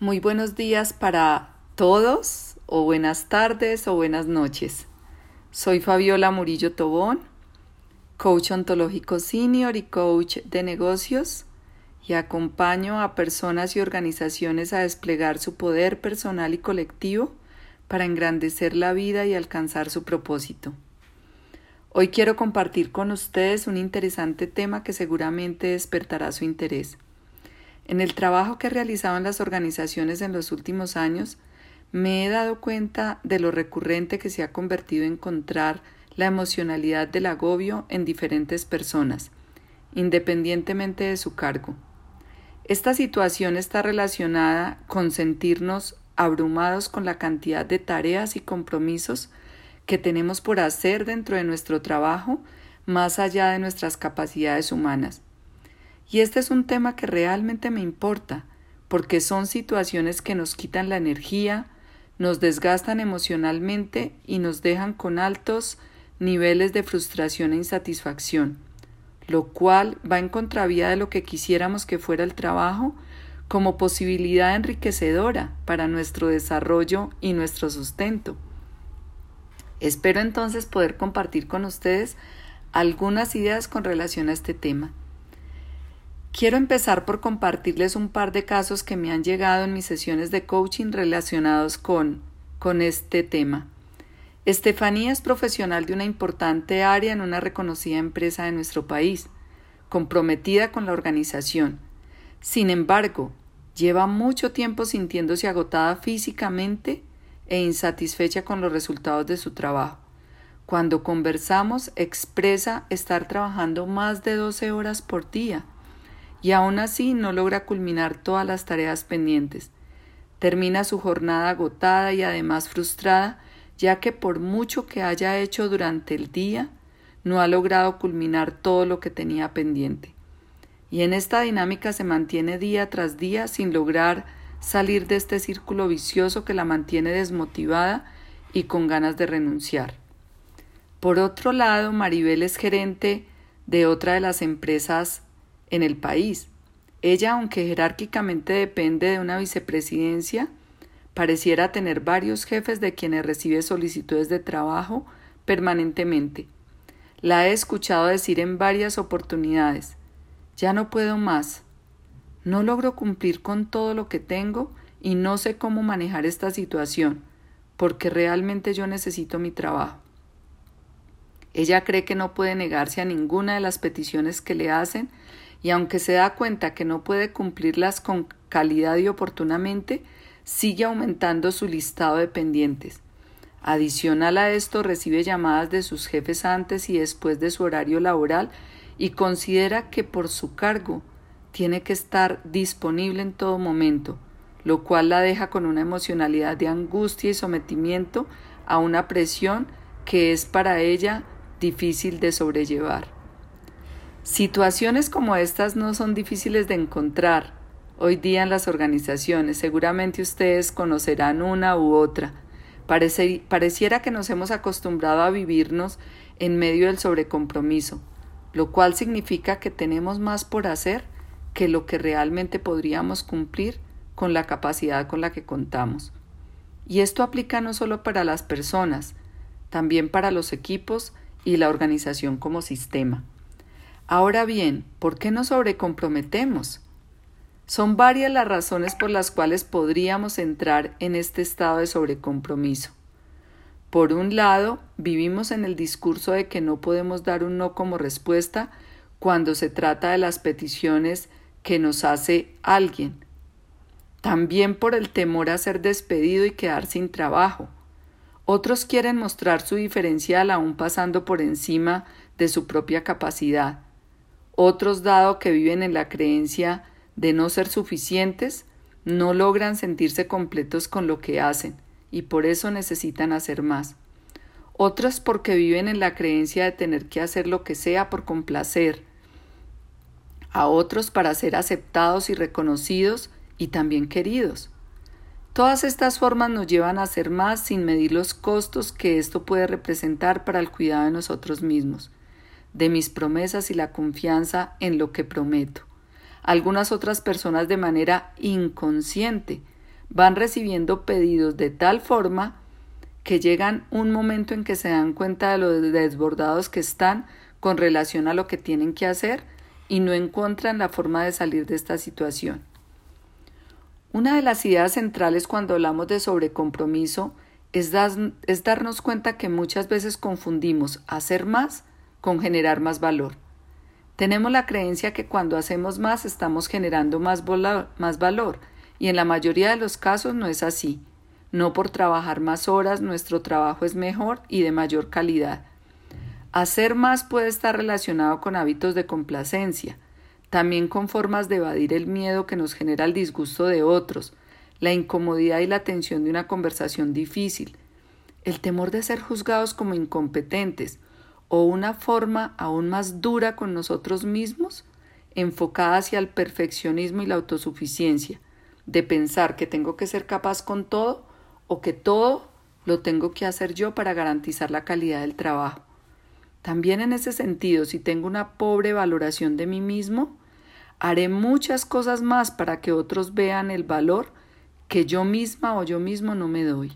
Muy buenos días para todos, o buenas tardes, o buenas noches. Soy Fabiola Murillo Tobón, coach ontológico senior y coach de negocios, y acompaño a personas y organizaciones a desplegar su poder personal y colectivo para engrandecer la vida y alcanzar su propósito. Hoy quiero compartir con ustedes un interesante tema que seguramente despertará su interés. En el trabajo que en las organizaciones en los últimos años, me he dado cuenta de lo recurrente que se ha convertido en encontrar la emocionalidad del agobio en diferentes personas, independientemente de su cargo. Esta situación está relacionada con sentirnos abrumados con la cantidad de tareas y compromisos que tenemos por hacer dentro de nuestro trabajo más allá de nuestras capacidades humanas. Y este es un tema que realmente me importa, porque son situaciones que nos quitan la energía, nos desgastan emocionalmente y nos dejan con altos niveles de frustración e insatisfacción, lo cual va en contravía de lo que quisiéramos que fuera el trabajo como posibilidad enriquecedora para nuestro desarrollo y nuestro sustento. Espero entonces poder compartir con ustedes algunas ideas con relación a este tema. Quiero empezar por compartirles un par de casos que me han llegado en mis sesiones de coaching relacionados con, con este tema. Estefanía es profesional de una importante área en una reconocida empresa de nuestro país, comprometida con la organización. Sin embargo, lleva mucho tiempo sintiéndose agotada físicamente e insatisfecha con los resultados de su trabajo. Cuando conversamos, expresa estar trabajando más de 12 horas por día y aún así no logra culminar todas las tareas pendientes. Termina su jornada agotada y además frustrada, ya que por mucho que haya hecho durante el día, no ha logrado culminar todo lo que tenía pendiente. Y en esta dinámica se mantiene día tras día sin lograr salir de este círculo vicioso que la mantiene desmotivada y con ganas de renunciar. Por otro lado, Maribel es gerente de otra de las empresas en el país. Ella, aunque jerárquicamente depende de una vicepresidencia, pareciera tener varios jefes de quienes recibe solicitudes de trabajo permanentemente. La he escuchado decir en varias oportunidades Ya no puedo más. No logro cumplir con todo lo que tengo y no sé cómo manejar esta situación, porque realmente yo necesito mi trabajo. Ella cree que no puede negarse a ninguna de las peticiones que le hacen y aunque se da cuenta que no puede cumplirlas con calidad y oportunamente, sigue aumentando su listado de pendientes. Adicional a esto, recibe llamadas de sus jefes antes y después de su horario laboral y considera que por su cargo tiene que estar disponible en todo momento, lo cual la deja con una emocionalidad de angustia y sometimiento a una presión que es para ella difícil de sobrellevar. Situaciones como estas no son difíciles de encontrar hoy día en las organizaciones. Seguramente ustedes conocerán una u otra. pareciera que nos hemos acostumbrado a vivirnos en medio del sobrecompromiso, lo cual significa que tenemos más por hacer que lo que realmente podríamos cumplir con la capacidad con la que contamos. Y esto aplica no solo para las personas, también para los equipos y la organización como sistema. Ahora bien, ¿por qué nos sobrecomprometemos? Son varias las razones por las cuales podríamos entrar en este estado de sobrecompromiso. Por un lado, vivimos en el discurso de que no podemos dar un no como respuesta cuando se trata de las peticiones que nos hace alguien. También por el temor a ser despedido y quedar sin trabajo. Otros quieren mostrar su diferencial aún pasando por encima de su propia capacidad. Otros, dado que viven en la creencia de no ser suficientes, no logran sentirse completos con lo que hacen y por eso necesitan hacer más. Otros porque viven en la creencia de tener que hacer lo que sea por complacer. A otros para ser aceptados y reconocidos y también queridos. Todas estas formas nos llevan a hacer más sin medir los costos que esto puede representar para el cuidado de nosotros mismos de mis promesas y la confianza en lo que prometo. Algunas otras personas de manera inconsciente van recibiendo pedidos de tal forma que llegan un momento en que se dan cuenta de lo desbordados que están con relación a lo que tienen que hacer y no encuentran la forma de salir de esta situación. Una de las ideas centrales cuando hablamos de sobrecompromiso es, es darnos cuenta que muchas veces confundimos hacer más con generar más valor. Tenemos la creencia que cuando hacemos más estamos generando más, valor y en la mayoría de los casos no es así. No por trabajar más horas nuestro trabajo es mejor y de mayor calidad. Hacer más puede estar relacionado con hábitos de complacencia, también con formas de evadir el miedo que nos genera el disgusto de otros, la incomodidad y la tensión de una conversación difícil, el temor de ser juzgados como incompetentes o una forma aún más dura con nosotros mismos, enfocada hacia el perfeccionismo y la autosuficiencia, de pensar que tengo que ser capaz con todo o que todo lo tengo que hacer yo para garantizar la calidad del trabajo. También en ese sentido, si tengo una pobre valoración de mí mismo, haré muchas cosas más para que otros vean el valor que yo misma o yo mismo no me doy.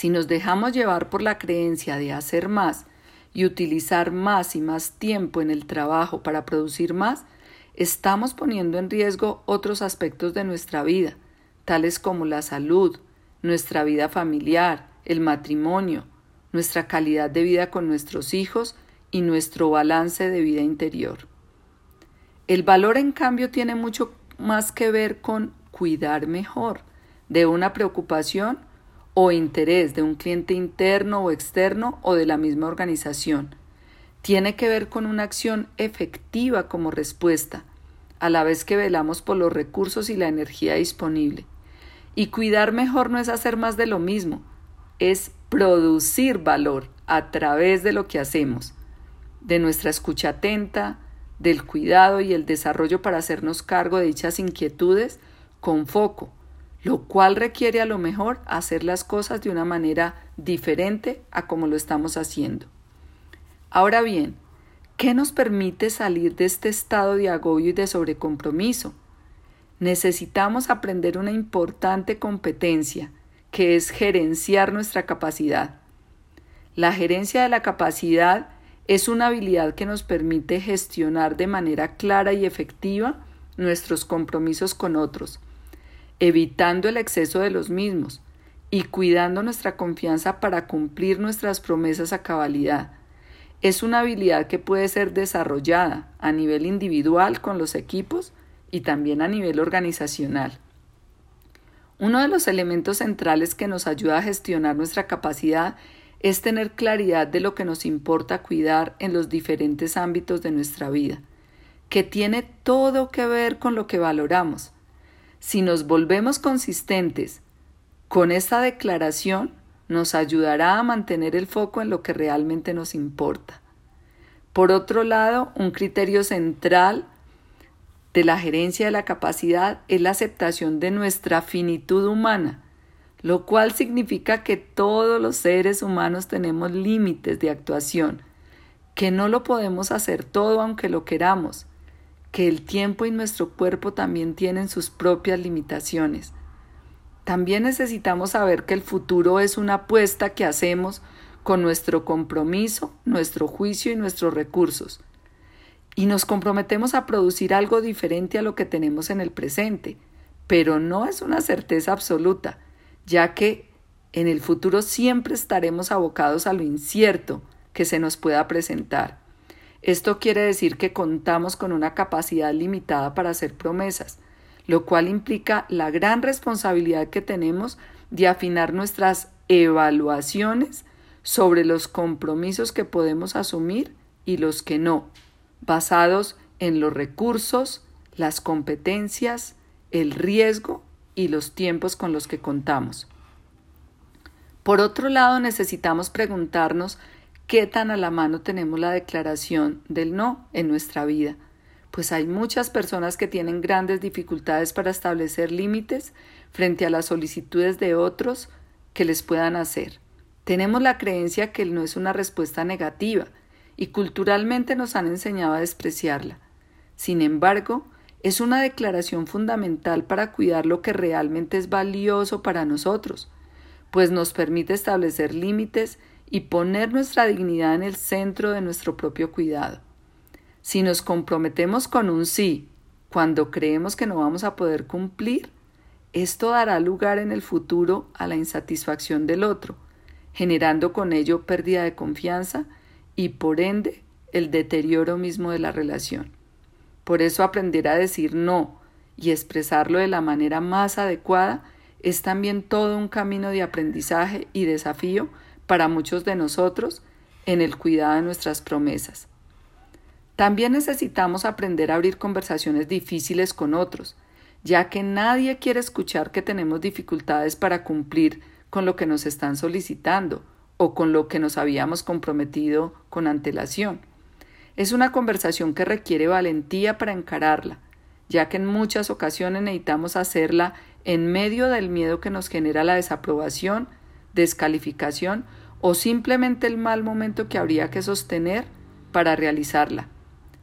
Si nos dejamos llevar por la creencia de hacer más y utilizar más y más tiempo en el trabajo para producir más, estamos poniendo en riesgo otros aspectos de nuestra vida, tales como la salud, nuestra vida familiar, el matrimonio, nuestra calidad de vida con nuestros hijos y nuestro balance de vida interior. El valor, en cambio, tiene mucho más que ver con cuidar mejor de una preocupación o interés de un cliente interno o externo o de la misma organización. Tiene que ver con una acción efectiva como respuesta, a la vez que velamos por los recursos y la energía disponible. Y cuidar mejor no es hacer más de lo mismo, es producir valor a través de lo que hacemos, de nuestra escucha atenta, del cuidado y el desarrollo para hacernos cargo de dichas inquietudes con foco, lo cual requiere a lo mejor hacer las cosas de una manera diferente a como lo estamos haciendo. Ahora bien, ¿qué nos permite salir de este estado de agobio y de sobrecompromiso? necesitamos aprender una importante competencia, que es gerenciar nuestra capacidad. La gerencia de la capacidad es una habilidad que nos permite gestionar de manera clara y efectiva nuestros compromisos con otros, evitando el exceso de los mismos y cuidando nuestra confianza para cumplir nuestras promesas a cabalidad. Es una habilidad que puede ser desarrollada a nivel individual con los equipos y también a nivel organizacional. Uno de los elementos centrales que nos ayuda a gestionar nuestra capacidad es tener claridad de lo que nos importa cuidar en los diferentes ámbitos de nuestra vida, que tiene todo que ver con lo que valoramos. Si nos volvemos consistentes con esta declaración, nos ayudará a mantener el foco en lo que realmente nos importa. Por otro lado, un criterio central de la gerencia de la capacidad es la aceptación de nuestra finitud humana, lo cual significa que todos los seres humanos tenemos límites de actuación, que no lo podemos hacer todo aunque lo queramos, que el tiempo y nuestro cuerpo también tienen sus propias limitaciones. También necesitamos saber que el futuro es una apuesta que hacemos con nuestro compromiso, nuestro juicio y nuestros recursos y nos comprometemos a producir algo diferente a lo que tenemos en el presente, pero no es una certeza absoluta, ya que en el futuro siempre estaremos abocados a lo incierto que se nos pueda presentar. Esto quiere decir que contamos con una capacidad limitada para hacer promesas, lo cual implica la gran responsabilidad que tenemos de afinar nuestras evaluaciones sobre los compromisos que podemos asumir y los que no, basados en los recursos, las competencias, el riesgo y los tiempos con los que contamos. Por otro lado, necesitamos preguntarnos qué tan a la mano tenemos la declaración del no en nuestra vida, pues hay muchas personas que tienen grandes dificultades para establecer límites frente a las solicitudes de otros que les puedan hacer. Tenemos la creencia que el no es una respuesta negativa, y culturalmente nos han enseñado a despreciarla. Sin embargo, es una declaración fundamental para cuidar lo que realmente es valioso para nosotros, pues nos permite establecer límites y poner nuestra dignidad en el centro de nuestro propio cuidado. Si nos comprometemos con un sí cuando creemos que no vamos a poder cumplir, esto dará lugar en el futuro a la insatisfacción del otro, generando con ello pérdida de confianza y por ende el deterioro mismo de la relación. Por eso aprender a decir no y expresarlo de la manera más adecuada es también todo un camino de aprendizaje y desafío para muchos de nosotros en el cuidado de nuestras promesas. También necesitamos aprender a abrir conversaciones difíciles con otros, ya que nadie quiere escuchar que tenemos dificultades para cumplir con lo que nos están solicitando o con lo que nos habíamos comprometido con antelación. Es una conversación que requiere valentía para encararla, ya que en muchas ocasiones necesitamos hacerla en medio del miedo que nos genera la desaprobación, descalificación o simplemente el mal momento que habría que sostener para realizarla.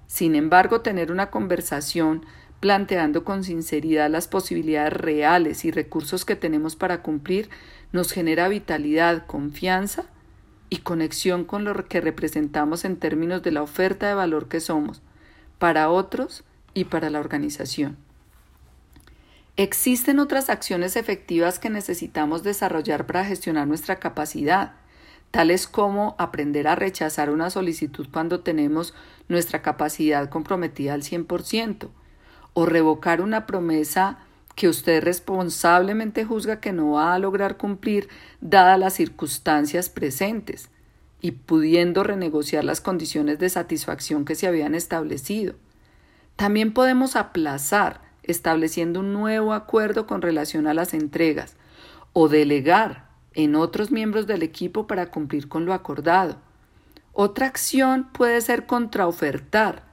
Sin embargo, tener una conversación planteando con sinceridad las posibilidades reales y recursos que tenemos para cumplir nos genera vitalidad, confianza y conexión con lo que representamos en términos de la oferta de valor que somos para otros y para la organización. Existen otras acciones efectivas que necesitamos desarrollar para gestionar nuestra capacidad, tales como aprender a rechazar una solicitud cuando tenemos nuestra capacidad comprometida al 100%, o revocar una promesa que usted responsablemente juzga que no va a lograr cumplir dadas las circunstancias presentes y pudiendo renegociar las condiciones de satisfacción que se habían establecido. También podemos aplazar estableciendo un nuevo acuerdo con relación a las entregas o delegar en otros miembros del equipo para cumplir con lo acordado. Otra acción puede ser contraofertar,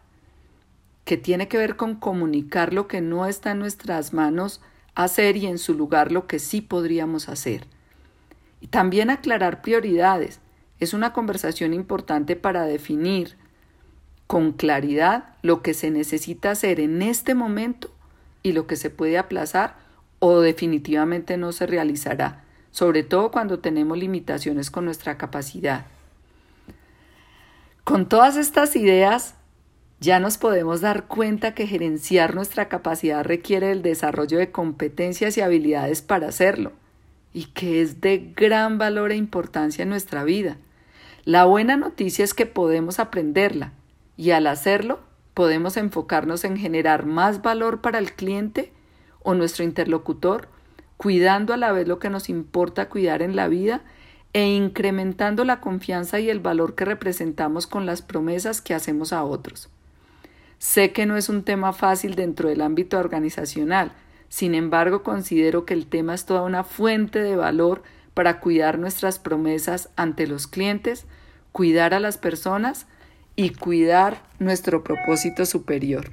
que tiene que ver con comunicar lo que no está en nuestras manos hacer y en su lugar lo que sí podríamos hacer. Y también aclarar prioridades. Es una conversación importante para definir con claridad lo que se necesita hacer en este momento y lo que se puede aplazar o definitivamente no se realizará, sobre todo cuando tenemos limitaciones con nuestra capacidad. Con todas estas ideas, ya nos podemos dar cuenta que gerenciar nuestra capacidad requiere el desarrollo de competencias y habilidades para hacerlo, y que es de gran valor e importancia en nuestra vida. La buena noticia es que podemos aprenderla, y al hacerlo podemos enfocarnos en generar más valor para el cliente o nuestro interlocutor, cuidando a la vez lo que nos importa cuidar en la vida e incrementando la confianza y el valor que representamos con las promesas que hacemos a otros. Sé que no es un tema fácil dentro del ámbito organizacional, sin embargo considero que el tema es toda una fuente de valor para cuidar nuestras promesas ante los clientes, cuidar a las personas y cuidar nuestro propósito superior.